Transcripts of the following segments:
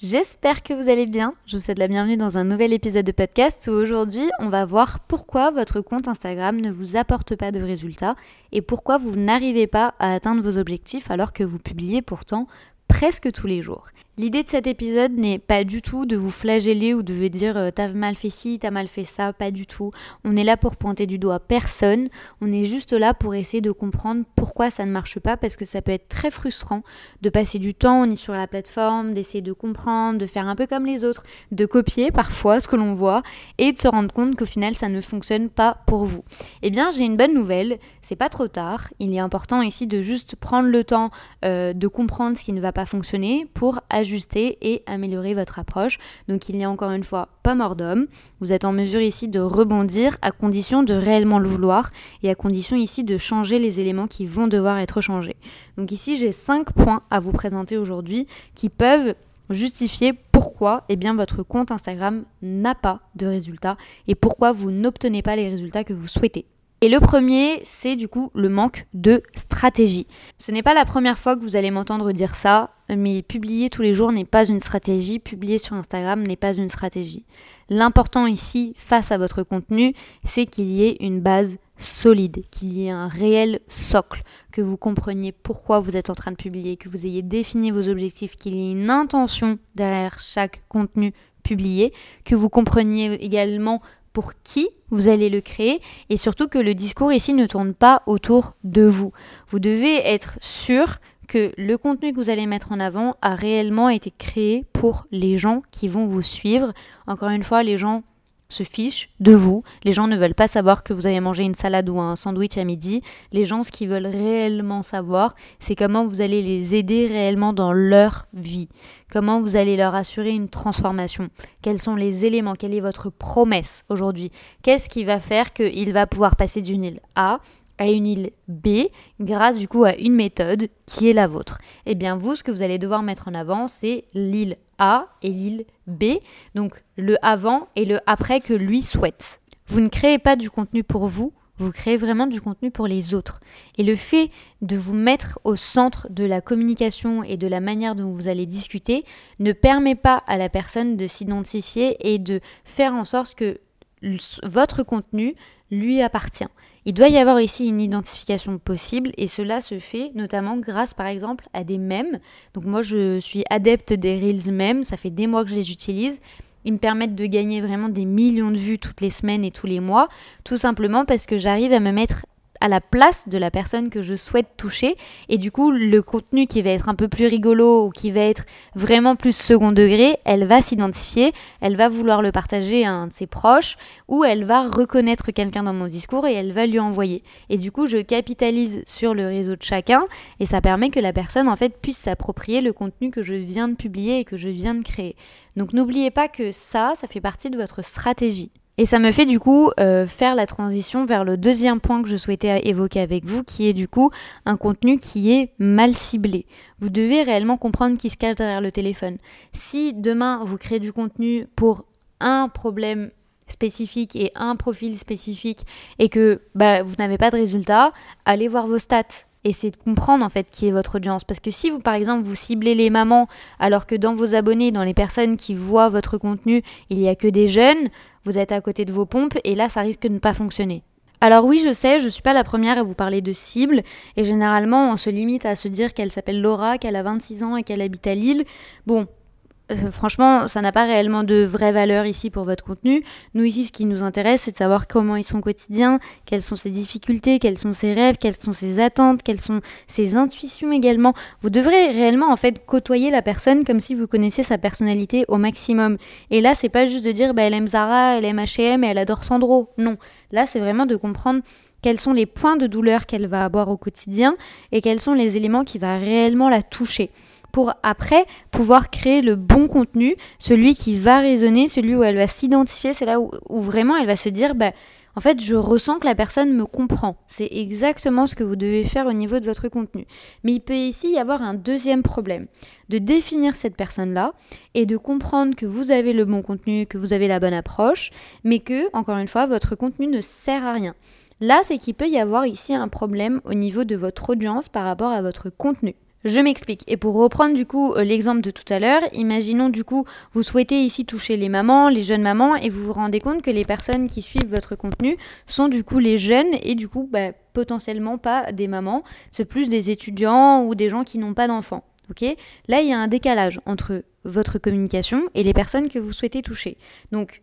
J'espère que vous allez bien. Je vous souhaite la bienvenue dans un nouvel épisode de podcast où aujourd'hui on va voir pourquoi votre compte Instagram ne vous apporte pas de résultats et pourquoi vous n'arrivez pas à atteindre vos objectifs alors que vous publiez pourtant presque tous les jours. L'idée de cet épisode n'est pas du tout de vous flageller ou de vous dire euh, t'as mal fait ci, t'as mal fait ça, pas du tout. On est là pour pointer du doigt personne, on est juste là pour essayer de comprendre pourquoi ça ne marche pas parce que ça peut être très frustrant de passer du temps, on est sur la plateforme, d'essayer de comprendre, de faire un peu comme les autres, de copier parfois ce que l'on voit et de se rendre compte qu'au final ça ne fonctionne pas pour vous. Eh bien j'ai une bonne nouvelle, c'est pas trop tard, il est important ici de juste prendre le temps euh, de comprendre ce qui ne va pas fonctionner pour ajuster et améliorer votre approche. Donc il n'y a encore une fois pas mort d'homme. Vous êtes en mesure ici de rebondir à condition de réellement le vouloir et à condition ici de changer les éléments qui vont devoir être changés. Donc ici j'ai cinq points à vous présenter aujourd'hui qui peuvent justifier pourquoi eh bien, votre compte Instagram n'a pas de résultats et pourquoi vous n'obtenez pas les résultats que vous souhaitez. Et le premier, c'est du coup le manque de stratégie. Ce n'est pas la première fois que vous allez m'entendre dire ça, mais publier tous les jours n'est pas une stratégie, publier sur Instagram n'est pas une stratégie. L'important ici, face à votre contenu, c'est qu'il y ait une base solide, qu'il y ait un réel socle, que vous compreniez pourquoi vous êtes en train de publier, que vous ayez défini vos objectifs, qu'il y ait une intention derrière chaque contenu publié, que vous compreniez également pour qui vous allez le créer et surtout que le discours ici ne tourne pas autour de vous. Vous devez être sûr que le contenu que vous allez mettre en avant a réellement été créé pour les gens qui vont vous suivre. Encore une fois, les gens se fichent de vous. Les gens ne veulent pas savoir que vous avez mangé une salade ou un sandwich à midi. Les gens, ce qu'ils veulent réellement savoir, c'est comment vous allez les aider réellement dans leur vie. Comment vous allez leur assurer une transformation. Quels sont les éléments? Quelle est votre promesse aujourd'hui? Qu'est-ce qui va faire qu'il va pouvoir passer d'une île A à une île B grâce du coup à une méthode qui est la vôtre? Eh bien vous, ce que vous allez devoir mettre en avant, c'est l'île A et l'île B, donc le avant et le après que lui souhaite. Vous ne créez pas du contenu pour vous, vous créez vraiment du contenu pour les autres. Et le fait de vous mettre au centre de la communication et de la manière dont vous allez discuter ne permet pas à la personne de s'identifier et de faire en sorte que votre contenu lui appartient. Il doit y avoir ici une identification possible et cela se fait notamment grâce par exemple à des mèmes. Donc moi je suis adepte des Reels mèmes, ça fait des mois que je les utilise. Ils me permettent de gagner vraiment des millions de vues toutes les semaines et tous les mois, tout simplement parce que j'arrive à me mettre à la place de la personne que je souhaite toucher. Et du coup, le contenu qui va être un peu plus rigolo ou qui va être vraiment plus second degré, elle va s'identifier, elle va vouloir le partager à un de ses proches ou elle va reconnaître quelqu'un dans mon discours et elle va lui envoyer. Et du coup, je capitalise sur le réseau de chacun et ça permet que la personne en fait puisse s'approprier le contenu que je viens de publier et que je viens de créer. Donc n'oubliez pas que ça, ça fait partie de votre stratégie. Et ça me fait du coup euh, faire la transition vers le deuxième point que je souhaitais évoquer avec vous, qui est du coup un contenu qui est mal ciblé. Vous devez réellement comprendre qui se cache derrière le téléphone. Si demain vous créez du contenu pour un problème spécifique et un profil spécifique et que bah, vous n'avez pas de résultat, allez voir vos stats et c'est de comprendre en fait qui est votre audience. Parce que si vous par exemple vous ciblez les mamans alors que dans vos abonnés, dans les personnes qui voient votre contenu, il n'y a que des jeunes, vous êtes à côté de vos pompes et là ça risque de ne pas fonctionner. Alors oui, je sais, je suis pas la première à vous parler de cible, et généralement on se limite à se dire qu'elle s'appelle Laura, qu'elle a 26 ans et qu'elle habite à Lille. Bon, euh, franchement, ça n'a pas réellement de vraie valeur ici pour votre contenu. Nous ici, ce qui nous intéresse, c'est de savoir comment ils sont au quotidien, quelles sont ses difficultés, quels sont ses rêves, quelles sont ses attentes, quelles sont ses intuitions également. Vous devrez réellement en fait côtoyer la personne comme si vous connaissiez sa personnalité au maximum. Et là, c'est pas juste de dire bah, elle aime Zara, elle aime H&M et elle adore Sandro. Non, là, c'est vraiment de comprendre quels sont les points de douleur qu'elle va avoir au quotidien et quels sont les éléments qui vont réellement la toucher pour après pouvoir créer le bon contenu, celui qui va résonner, celui où elle va s'identifier, c'est là où, vraiment elle va se dire, bah, En fait, je ressens que la personne me comprend. C'est exactement ce que vous devez faire au niveau de votre contenu. Mais il peut ici y avoir un deuxième problème, de définir cette personne-là et de comprendre que vous avez le bon contenu, que vous avez la bonne approche, mais que, encore une fois, votre contenu ne sert à rien. Là, c'est qu'il peut y avoir ici un problème au niveau de votre audience par rapport à votre contenu. Je m'explique. Et pour reprendre du coup euh, l'exemple de tout à l'heure, imaginons du coup vous souhaitez ici toucher les mamans, les jeunes mamans, et vous vous rendez compte que les personnes qui suivent votre contenu sont du coup les jeunes et du coup bah, potentiellement pas des mamans, c'est plus des étudiants ou des gens qui n'ont pas d'enfants. Là il y a un décalage entre votre communication et les personnes que vous souhaitez toucher. Donc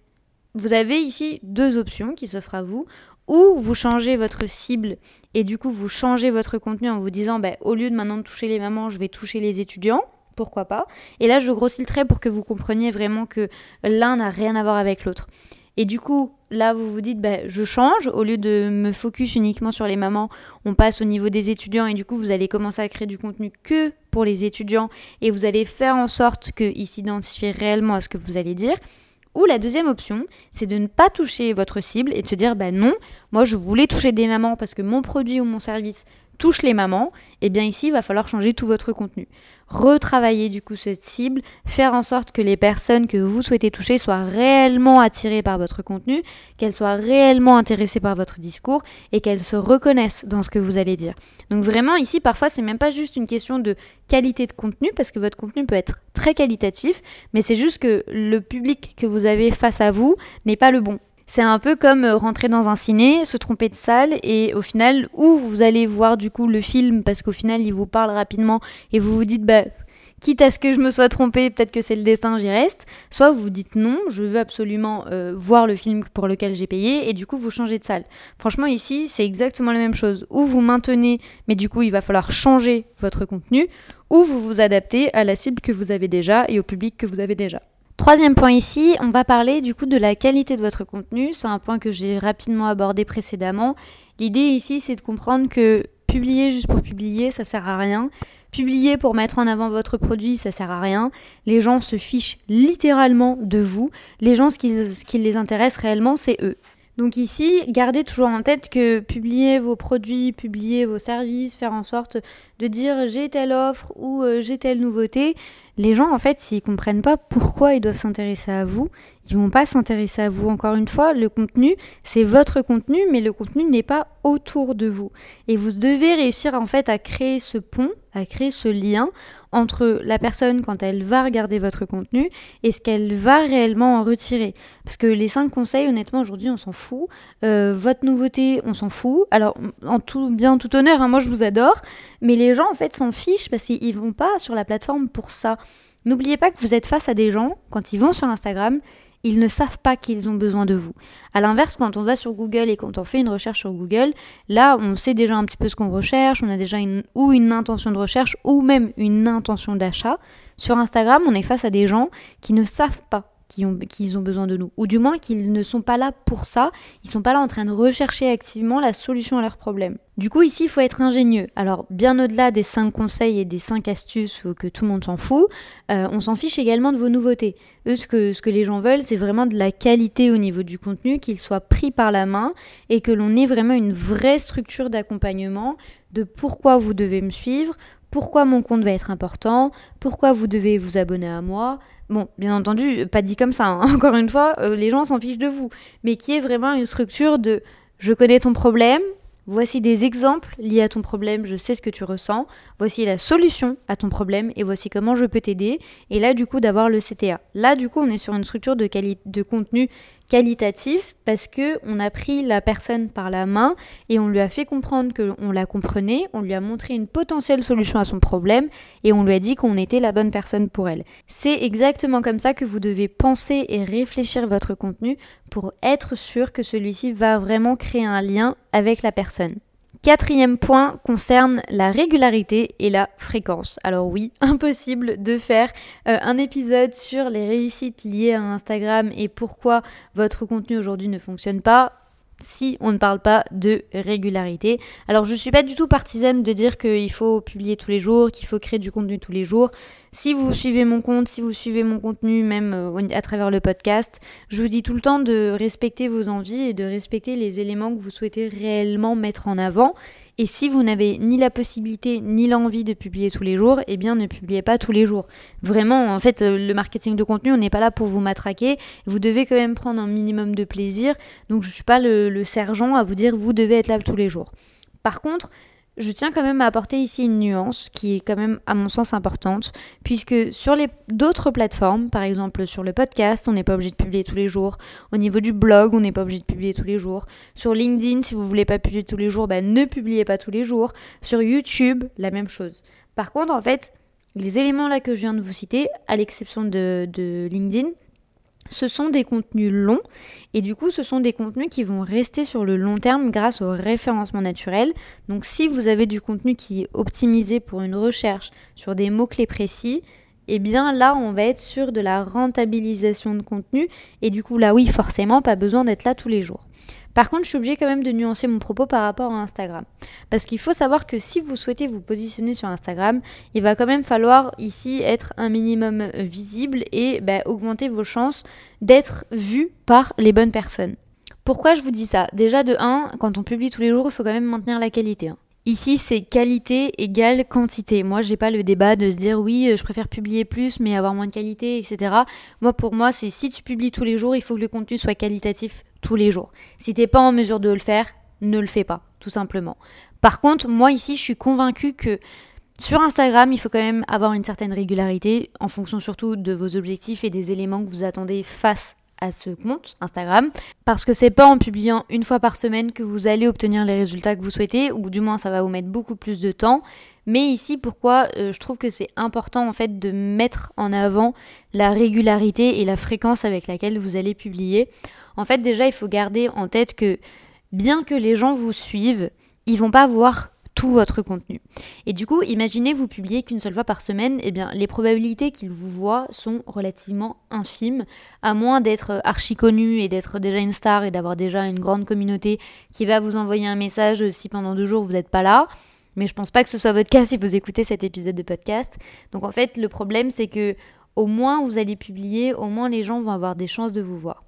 vous avez ici deux options qui s'offrent à vous ou vous changez votre cible et du coup vous changez votre contenu en vous disant bah, au lieu de maintenant toucher les mamans, je vais toucher les étudiants. Pourquoi pas? Et là, je grossis le trait pour que vous compreniez vraiment que l'un n'a rien à voir avec l'autre. Et du coup, là, vous vous dites, bah, je change. Au lieu de me focus uniquement sur les mamans, on passe au niveau des étudiants. Et du coup, vous allez commencer à créer du contenu que pour les étudiants. Et vous allez faire en sorte qu'ils s'identifient réellement à ce que vous allez dire. Ou la deuxième option, c'est de ne pas toucher votre cible et de se dire bah non, moi je voulais toucher des mamans parce que mon produit ou mon service touche les mamans, et eh bien ici il va falloir changer tout votre contenu retravailler du coup cette cible, faire en sorte que les personnes que vous souhaitez toucher soient réellement attirées par votre contenu, qu'elles soient réellement intéressées par votre discours et qu'elles se reconnaissent dans ce que vous allez dire. Donc vraiment ici parfois c'est même pas juste une question de qualité de contenu parce que votre contenu peut être très qualitatif, mais c'est juste que le public que vous avez face à vous n'est pas le bon. C'est un peu comme euh, rentrer dans un ciné, se tromper de salle et au final, où vous allez voir du coup le film parce qu'au final il vous parle rapidement et vous vous dites bah quitte à ce que je me sois trompé, peut-être que c'est le destin, j'y reste. Soit vous dites non, je veux absolument euh, voir le film pour lequel j'ai payé, et du coup vous changez de salle. Franchement, ici, c'est exactement la même chose. Ou vous maintenez, mais du coup il va falloir changer votre contenu, ou vous vous adaptez à la cible que vous avez déjà et au public que vous avez déjà. Troisième point ici, on va parler du coup de la qualité de votre contenu. C'est un point que j'ai rapidement abordé précédemment. L'idée ici, c'est de comprendre que publier juste pour publier, ça sert à rien. Publier pour mettre en avant votre produit, ça sert à rien. Les gens se fichent littéralement de vous. Les gens, ce qui, les intéresse réellement, c'est eux. Donc ici, gardez toujours en tête que publier vos produits, publier vos services, faire en sorte de dire j'ai telle offre ou euh, j'ai telle nouveauté, les gens, en fait, s'ils comprennent pas pourquoi ils doivent s'intéresser à vous, ils vont pas s'intéresser à vous. Encore une fois, le contenu, c'est votre contenu, mais le contenu n'est pas autour de vous. Et vous devez réussir, en fait, à créer ce pont, à créer ce lien entre la personne quand elle va regarder votre contenu et ce qu'elle va réellement en retirer. Parce que les cinq conseils, honnêtement, aujourd'hui, on s'en fout. Euh, votre nouveauté, on s'en fout. Alors, en tout bien, tout honneur, hein, moi, je vous adore, mais les gens, en fait, s'en fichent parce qu'ils vont pas sur la plateforme pour ça. N'oubliez pas que vous êtes face à des gens, quand ils vont sur Instagram, ils ne savent pas qu'ils ont besoin de vous. À l'inverse, quand on va sur Google et quand on fait une recherche sur Google, là, on sait déjà un petit peu ce qu'on recherche, on a déjà ou une intention de recherche ou même une intention d'achat. Sur Instagram, on est face à des gens qui ne savent pas qu'ils ont, besoin de nous. Ou du moins qu'ils ne sont pas là pour ça, ils sont pas là en train de rechercher activement la solution à leurs problèmes. Du coup, ici, il faut être ingénieux. Alors, bien au-delà des 5 conseils et des 5 astuces que tout le monde s'en fout, euh, on s'en fiche également de vos nouveautés. Eux, ce que, ce que les gens veulent, c'est vraiment de la qualité au niveau du contenu, qu'il soit pris par la main et que l'on ait vraiment une vraie structure d'accompagnement de pourquoi vous devez me suivre, pourquoi mon compte va être important, pourquoi vous devez vous abonner à moi, Bon, bien entendu, pas dit comme ça, hein. encore une fois, euh, les gens s'en fichent de vous, mais qui est vraiment une structure de je connais ton problème, voici des exemples liés à ton problème, je sais ce que tu ressens, voici la solution à ton problème et voici comment je peux t'aider. Et là, du coup, d'avoir le CTA. Là, du coup, on est sur une structure de, de contenu qualitatif parce que on a pris la personne par la main et on lui a fait comprendre qu'on la comprenait, on lui a montré une potentielle solution à son problème et on lui a dit qu'on était la bonne personne pour elle. C'est exactement comme ça que vous devez penser et réfléchir votre contenu pour être sûr que celui-ci va vraiment créer un lien avec la personne. Quatrième point concerne la régularité et la fréquence. Alors oui, impossible de faire euh, un épisode sur les réussites liées à Instagram et pourquoi votre contenu aujourd'hui ne fonctionne pas si on ne parle pas de régularité. Alors je ne suis pas du tout partisane de dire qu'il faut publier tous les jours, qu'il faut créer du contenu tous les jours. Si vous suivez mon compte, si vous suivez mon contenu, même euh, à travers le podcast, je vous dis tout le temps de respecter vos envies et de respecter les éléments que vous souhaitez réellement mettre en avant. Et si vous n'avez ni la possibilité ni l'envie de publier tous les jours, eh bien ne publiez pas tous les jours. Vraiment, en fait, euh, le marketing de contenu, on n'est pas là pour vous matraquer. Vous devez quand même prendre un minimum de plaisir. Donc je ne suis pas le, le sergent à vous dire vous devez être là tous les jours. Par contre, je tiens quand même à apporter ici une nuance qui est quand même à mon sens importante, puisque sur les d'autres plateformes, par exemple sur le podcast, on n'est pas obligé de publier tous les jours. Au niveau du blog, on n'est pas obligé de publier tous les jours. Sur LinkedIn, si vous voulez pas publier tous les jours, ben, ne publiez pas tous les jours. Sur YouTube, la même chose. Par contre, en fait, les éléments là que je viens de vous citer, à l'exception de, de LinkedIn, ce sont des contenus longs et du coup ce sont des contenus qui vont rester sur le long terme grâce au référencement naturel. Donc si vous avez du contenu qui est optimisé pour une recherche sur des mots-clés précis, eh bien là on va être sur de la rentabilisation de contenu et du coup là oui forcément pas besoin d'être là tous les jours. Par contre, je suis obligée quand même de nuancer mon propos par rapport à Instagram. Parce qu'il faut savoir que si vous souhaitez vous positionner sur Instagram, il va quand même falloir ici être un minimum visible et bah, augmenter vos chances d'être vu par les bonnes personnes. Pourquoi je vous dis ça? Déjà de 1, quand on publie tous les jours, il faut quand même maintenir la qualité. Hein. Ici, c'est qualité égale quantité. Moi, j'ai pas le débat de se dire oui, je préfère publier plus mais avoir moins de qualité, etc. Moi, pour moi, c'est si tu publies tous les jours, il faut que le contenu soit qualitatif tous les jours. Si t'es pas en mesure de le faire, ne le fais pas, tout simplement. Par contre, moi ici, je suis convaincue que sur Instagram, il faut quand même avoir une certaine régularité en fonction surtout de vos objectifs et des éléments que vous attendez face ce compte Instagram parce que c'est pas en publiant une fois par semaine que vous allez obtenir les résultats que vous souhaitez ou du moins ça va vous mettre beaucoup plus de temps. Mais ici pourquoi euh, je trouve que c'est important en fait de mettre en avant la régularité et la fréquence avec laquelle vous allez publier. En fait déjà il faut garder en tête que bien que les gens vous suivent ils vont pas voir tout votre contenu. Et du coup, imaginez vous publiez qu'une seule fois par semaine, eh bien les probabilités qu'ils vous voient sont relativement infimes, à moins d'être archi connu et d'être déjà une star et d'avoir déjà une grande communauté qui va vous envoyer un message si pendant deux jours vous n'êtes pas là. Mais je pense pas que ce soit votre cas si vous écoutez cet épisode de podcast. Donc en fait, le problème c'est que au moins vous allez publier, au moins les gens vont avoir des chances de vous voir.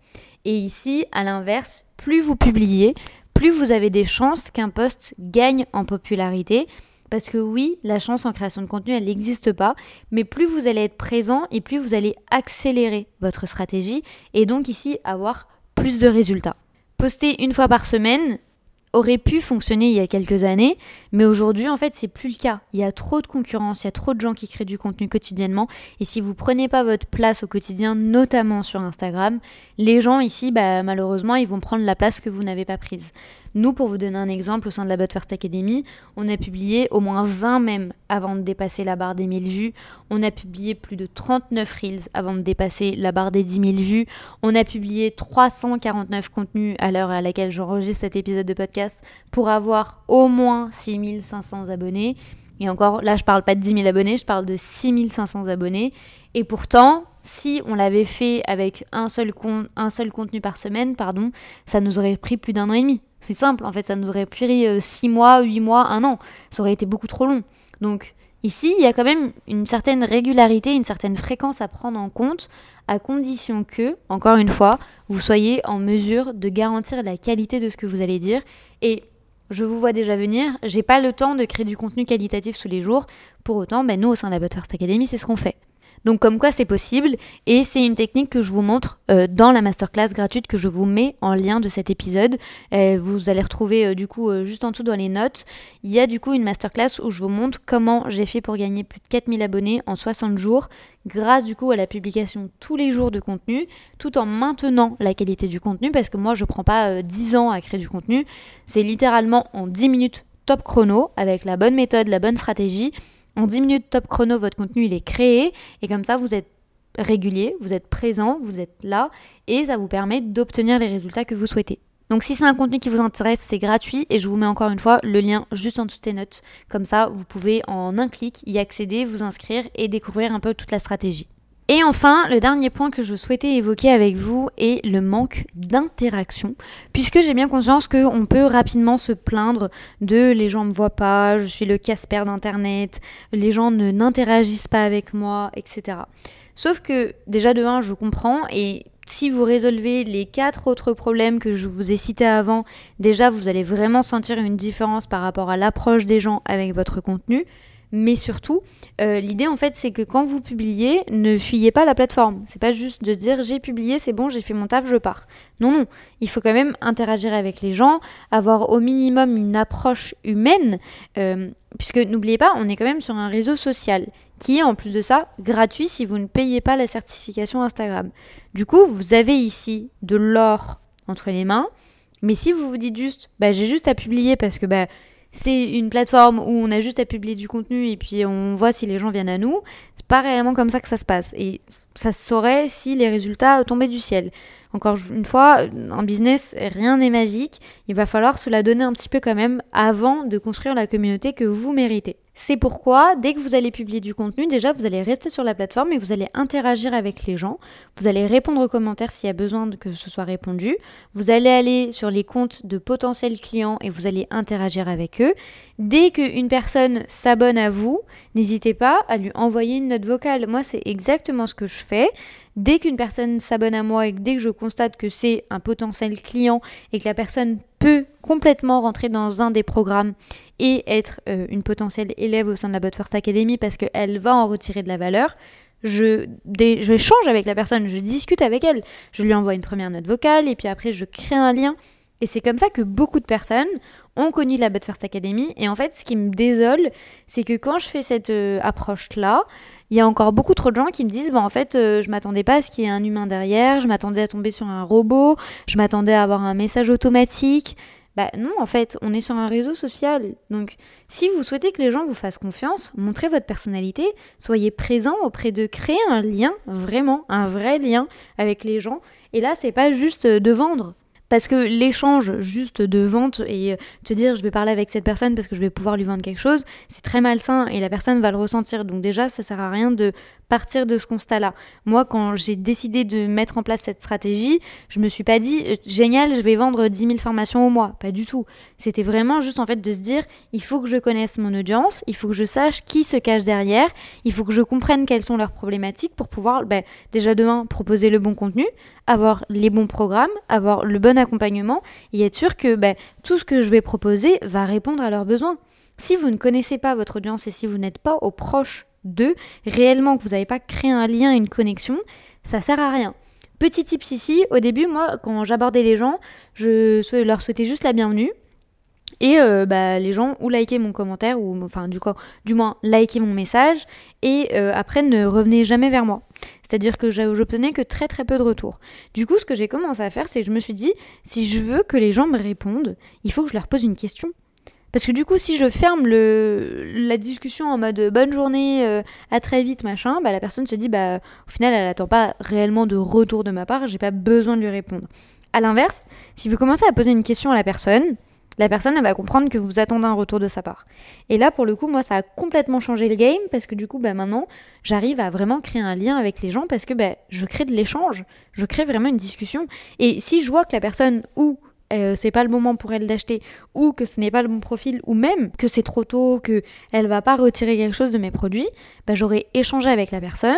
Et ici, à l'inverse, plus vous publiez, plus vous avez des chances qu'un post gagne en popularité. Parce que oui, la chance en création de contenu, elle n'existe pas, mais plus vous allez être présent et plus vous allez accélérer votre stratégie et donc ici avoir plus de résultats. Poster une fois par semaine, aurait pu fonctionner il y a quelques années, mais aujourd'hui en fait c'est plus le cas. Il y a trop de concurrence, il y a trop de gens qui créent du contenu quotidiennement, et si vous prenez pas votre place au quotidien, notamment sur Instagram, les gens ici, bah, malheureusement, ils vont prendre la place que vous n'avez pas prise. Nous, pour vous donner un exemple, au sein de la But First Academy, on a publié au moins 20 même avant de dépasser la barre des 1000 vues. On a publié plus de 39 reels avant de dépasser la barre des 10 000 vues. On a publié 349 contenus à l'heure à laquelle j'enregistre cet épisode de podcast pour avoir au moins 6500 abonnés. Et encore, là, je parle pas de 10 000 abonnés, je parle de 6500 abonnés. Et pourtant, si on l'avait fait avec un seul, un seul contenu par semaine, pardon, ça nous aurait pris plus d'un an et demi. C'est simple, en fait, ça nous aurait pris 6 euh, mois, 8 mois, 1 an. Ça aurait été beaucoup trop long. Donc ici, il y a quand même une certaine régularité, une certaine fréquence à prendre en compte, à condition que, encore une fois, vous soyez en mesure de garantir la qualité de ce que vous allez dire. Et je vous vois déjà venir, j'ai pas le temps de créer du contenu qualitatif tous les jours. Pour autant, ben, nous, au sein de la Butterfast Academy, c'est ce qu'on fait. Donc comme quoi c'est possible et c'est une technique que je vous montre euh, dans la masterclass gratuite que je vous mets en lien de cet épisode. Euh, vous allez retrouver euh, du coup juste en dessous dans les notes. Il y a du coup une masterclass où je vous montre comment j'ai fait pour gagner plus de 4000 abonnés en 60 jours grâce du coup à la publication tous les jours de contenu tout en maintenant la qualité du contenu parce que moi je prends pas 10 ans à créer du contenu. C'est littéralement en 10 minutes top chrono avec la bonne méthode, la bonne stratégie en 10 minutes top chrono, votre contenu est créé et comme ça vous êtes régulier, vous êtes présent, vous êtes là et ça vous permet d'obtenir les résultats que vous souhaitez. Donc si c'est un contenu qui vous intéresse, c'est gratuit et je vous mets encore une fois le lien juste en dessous des notes. Comme ça, vous pouvez en un clic y accéder, vous inscrire et découvrir un peu toute la stratégie. Et enfin, le dernier point que je souhaitais évoquer avec vous est le manque d'interaction, puisque j'ai bien conscience qu'on peut rapidement se plaindre de les gens ne me voient pas, je suis le Casper d'internet, les gens ne n'interagissent pas avec moi, etc. Sauf que déjà de 1, je comprends et si vous résolvez les quatre autres problèmes que je vous ai cités avant, déjà vous allez vraiment sentir une différence par rapport à l'approche des gens avec votre contenu. Mais surtout, euh, l'idée en fait, c'est que quand vous publiez, ne fuyez pas la plateforme. C'est pas juste de dire j'ai publié, c'est bon, j'ai fait mon taf, je pars. Non, non, il faut quand même interagir avec les gens, avoir au minimum une approche humaine, euh, puisque n'oubliez pas, on est quand même sur un réseau social qui est en plus de ça gratuit si vous ne payez pas la certification Instagram. Du coup, vous avez ici de l'or entre les mains. Mais si vous vous dites juste, bah, j'ai juste à publier parce que bah, c'est une plateforme où on a juste à publier du contenu et puis on voit si les gens viennent à nous. C'est pas réellement comme ça que ça se passe. Et ça se saurait si les résultats tombaient du ciel. Encore une fois, en business, rien n'est magique. Il va falloir se la donner un petit peu quand même avant de construire la communauté que vous méritez. C'est pourquoi, dès que vous allez publier du contenu, déjà, vous allez rester sur la plateforme et vous allez interagir avec les gens. Vous allez répondre aux commentaires s'il y a besoin que ce soit répondu. Vous allez aller sur les comptes de potentiels clients et vous allez interagir avec eux. Dès qu'une personne s'abonne à vous, n'hésitez pas à lui envoyer une note vocale. Moi, c'est exactement ce que je Dès qu'une personne s'abonne à moi et dès que je constate que c'est un potentiel client et que la personne peut complètement rentrer dans un des programmes et être euh, une potentielle élève au sein de la Bot First Academy parce qu'elle va en retirer de la valeur, je change avec la personne, je discute avec elle, je lui envoie une première note vocale et puis après je crée un lien. Et c'est comme ça que beaucoup de personnes ont connu la Bot First Academy. Et en fait, ce qui me désole, c'est que quand je fais cette euh, approche-là, il y a encore beaucoup trop de gens qui me disent, bon, en fait, euh, je m'attendais pas à ce qu'il y ait un humain derrière, je m'attendais à tomber sur un robot, je m'attendais à avoir un message automatique. Bah non, en fait, on est sur un réseau social. Donc, si vous souhaitez que les gens vous fassent confiance, montrez votre personnalité, soyez présent auprès de créer un lien, vraiment, un vrai lien avec les gens. Et là, c'est pas juste de vendre. Parce que l'échange juste de vente et euh, te dire je vais parler avec cette personne parce que je vais pouvoir lui vendre quelque chose, c'est très malsain et la personne va le ressentir. Donc déjà, ça sert à rien de partir de ce constat-là. Moi, quand j'ai décidé de mettre en place cette stratégie, je me suis pas dit euh, génial, je vais vendre 10 000 formations au mois. Pas du tout. C'était vraiment juste en fait de se dire il faut que je connaisse mon audience, il faut que je sache qui se cache derrière, il faut que je comprenne quelles sont leurs problématiques pour pouvoir bah, déjà demain proposer le bon contenu, avoir les bons programmes, avoir le bon accompagnement et être sûr que bah, tout ce que je vais proposer va répondre à leurs besoins. Si vous ne connaissez pas votre audience et si vous n'êtes pas au proche d'eux, réellement que vous n'avez pas créé un lien, une connexion, ça sert à rien. Petit tips ici, au début, moi, quand j'abordais les gens, je leur souhaitais juste la bienvenue. Et euh, bah, les gens ou likaient mon commentaire, ou enfin du, coup, du moins likaient mon message, et euh, après ne revenaient jamais vers moi. C'est-à-dire que j'obtenais que très très peu de retours. Du coup, ce que j'ai commencé à faire, c'est que je me suis dit, si je veux que les gens me répondent, il faut que je leur pose une question. Parce que du coup, si je ferme le, la discussion en mode bonne journée, euh, à très vite, machin, bah, la personne se dit, bah, au final, elle n'attend pas réellement de retour de ma part, j'ai pas besoin de lui répondre. À l'inverse, si vous commencez à poser une question à la personne, la personne va comprendre que vous attendez un retour de sa part. Et là, pour le coup, moi, ça a complètement changé le game parce que du coup, bah, maintenant, j'arrive à vraiment créer un lien avec les gens parce que bah, je crée de l'échange, je crée vraiment une discussion. Et si je vois que la personne ou euh, c'est pas le moment pour elle d'acheter ou que ce n'est pas le bon profil ou même que c'est trop tôt, que elle va pas retirer quelque chose de mes produits, bah, j'aurais échangé avec la personne,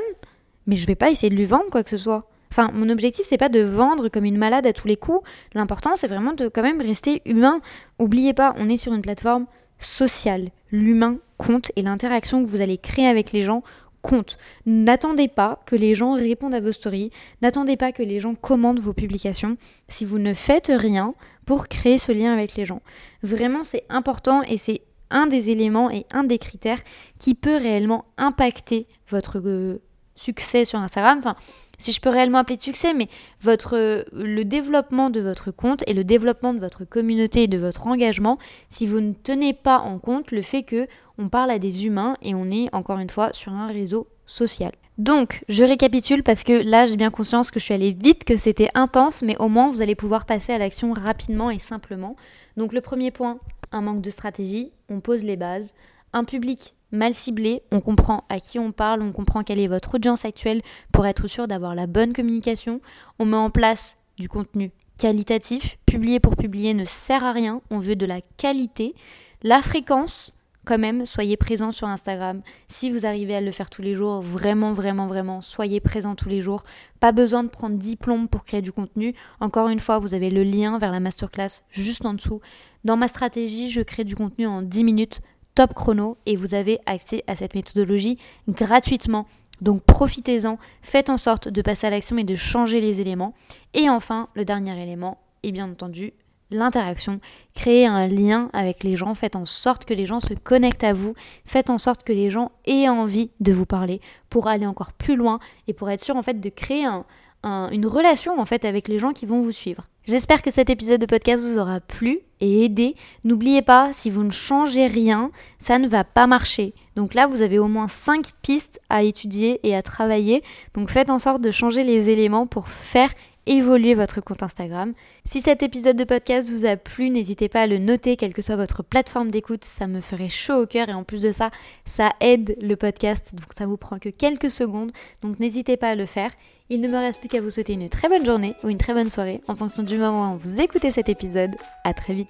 mais je vais pas essayer de lui vendre quoi que ce soit. Enfin, mon objectif c'est pas de vendre comme une malade à tous les coups. L'important c'est vraiment de quand même rester humain. Oubliez pas, on est sur une plateforme sociale. L'humain compte et l'interaction que vous allez créer avec les gens compte. N'attendez pas que les gens répondent à vos stories, n'attendez pas que les gens commandent vos publications si vous ne faites rien pour créer ce lien avec les gens. Vraiment, c'est important et c'est un des éléments et un des critères qui peut réellement impacter votre euh, succès sur Instagram. Enfin, si je peux réellement appeler de succès, mais votre, le développement de votre compte et le développement de votre communauté et de votre engagement, si vous ne tenez pas en compte le fait que on parle à des humains et on est encore une fois sur un réseau social. Donc, je récapitule parce que là, j'ai bien conscience que je suis allée vite, que c'était intense, mais au moins, vous allez pouvoir passer à l'action rapidement et simplement. Donc, le premier point, un manque de stratégie, on pose les bases. Un public mal ciblé, on comprend à qui on parle, on comprend quelle est votre audience actuelle pour être sûr d'avoir la bonne communication. On met en place du contenu qualitatif. Publier pour publier ne sert à rien, on veut de la qualité. La fréquence, quand même, soyez présent sur Instagram. Si vous arrivez à le faire tous les jours, vraiment, vraiment, vraiment, soyez présent tous les jours. Pas besoin de prendre diplôme pour créer du contenu. Encore une fois, vous avez le lien vers la masterclass juste en dessous. Dans ma stratégie, je crée du contenu en 10 minutes, top chrono, et vous avez accès à cette méthodologie gratuitement. Donc profitez-en, faites en sorte de passer à l'action et de changer les éléments. Et enfin, le dernier élément, et bien entendu, l'interaction, créer un lien avec les gens, faites en sorte que les gens se connectent à vous, faites en sorte que les gens aient envie de vous parler pour aller encore plus loin et pour être sûr en fait de créer une relation en fait avec les gens qui vont vous suivre. J'espère que cet épisode de podcast vous aura plu et aidé. N'oubliez pas, si vous ne changez rien, ça ne va pas marcher. Donc là, vous avez au moins 5 pistes à étudier et à travailler. Donc faites en sorte de changer les éléments pour faire évoluer votre compte Instagram. Si cet épisode de podcast vous a plu, n'hésitez pas à le noter, quelle que soit votre plateforme d'écoute, ça me ferait chaud au cœur et en plus de ça, ça aide le podcast, donc ça vous prend que quelques secondes, donc n'hésitez pas à le faire. Il ne me reste plus qu'à vous souhaiter une très bonne journée ou une très bonne soirée en fonction du moment où vous écoutez cet épisode. À très vite.